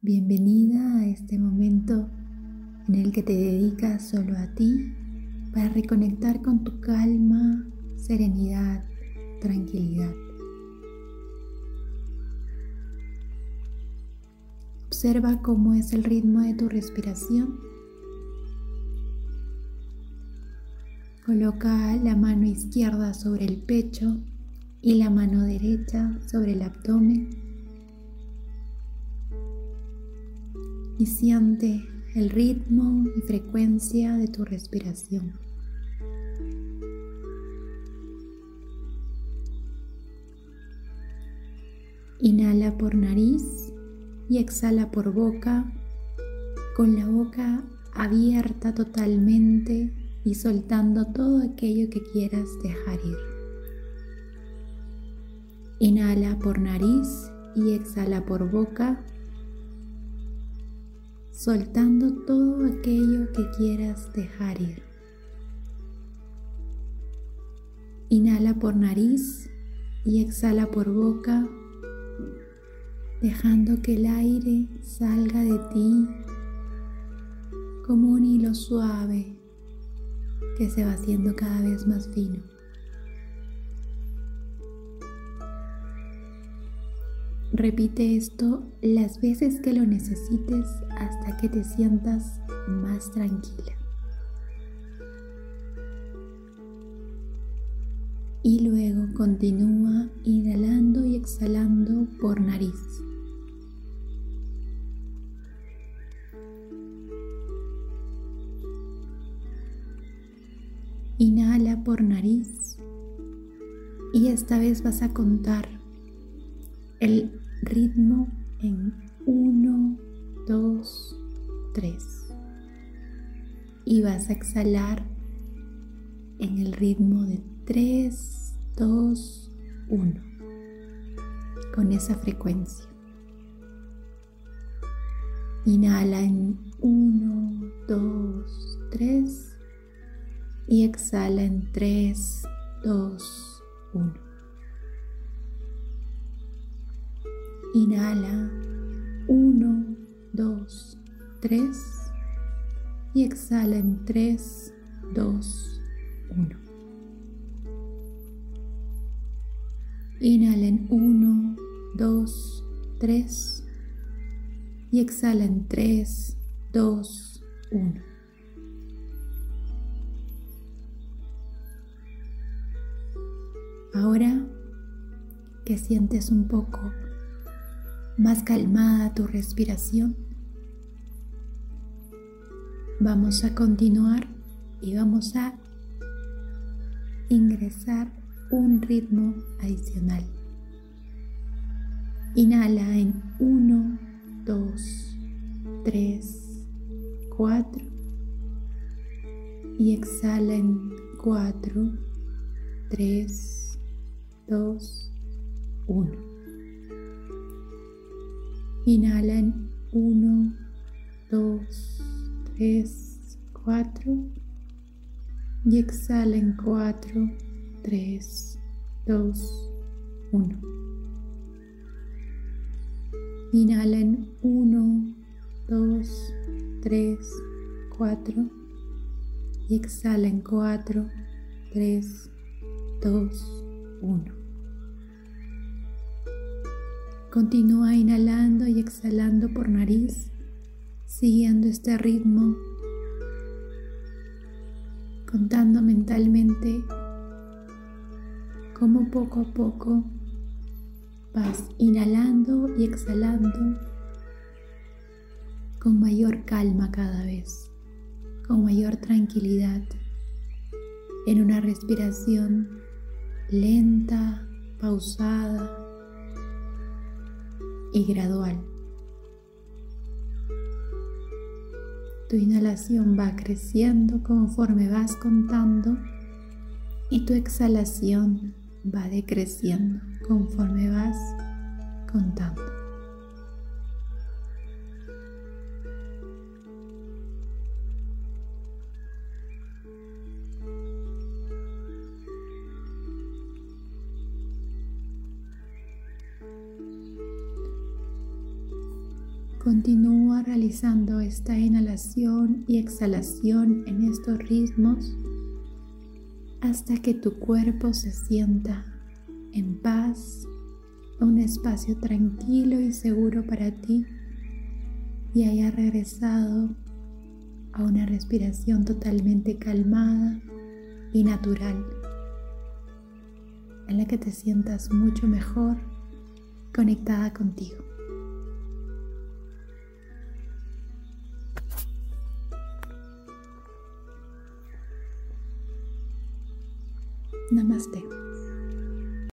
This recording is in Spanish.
Bienvenida a este momento en el que te dedicas solo a ti para reconectar con tu calma, serenidad, tranquilidad. Observa cómo es el ritmo de tu respiración. Coloca la mano izquierda sobre el pecho y la mano derecha sobre el abdomen. Y siente el ritmo y frecuencia de tu respiración. Inhala por nariz y exhala por boca con la boca abierta totalmente y soltando todo aquello que quieras dejar ir. Inhala por nariz y exhala por boca, soltando todo aquello que quieras dejar ir. Inhala por nariz y exhala por boca, dejando que el aire salga de ti como un hilo suave que se va haciendo cada vez más fino. Repite esto las veces que lo necesites hasta que te sientas más tranquila. Y luego continúa inhalando y exhalando por nariz. Inhala por nariz y esta vez vas a contar el ritmo en 1, 2, 3. Y vas a exhalar en el ritmo de 3, 2, 1. Con esa frecuencia. Inhala en 1, 2, 3 y exhala en 3, 2, 1. Inhala 1, 2, 3 y exhala en 3, 2, 1. Inhala en 1, 2, 3 y exhala en 3, 2, 1. Ahora que sientes un poco más calmada tu respiración, vamos a continuar y vamos a ingresar un ritmo adicional. Inhala en 1, 2, 3, 4 y exhala en 4, 3, 2, 1. Inhala en 1, 2, 3, 4 y exhala en 4, 3, 2, 1. Inhala en 1, 2, 3, 4 y exhala en 4, 3, 2, 1. Continúa inhalando y exhalando por nariz, siguiendo este ritmo, contando mentalmente cómo poco a poco vas inhalando y exhalando con mayor calma cada vez, con mayor tranquilidad, en una respiración lenta, pausada y gradual. Tu inhalación va creciendo conforme vas contando y tu exhalación va decreciendo conforme vas contando. Continúa realizando esta inhalación y exhalación en estos ritmos hasta que tu cuerpo se sienta en paz, un espacio tranquilo y seguro para ti y haya regresado a una respiración totalmente calmada y natural en la que te sientas mucho mejor conectada contigo. Namaste.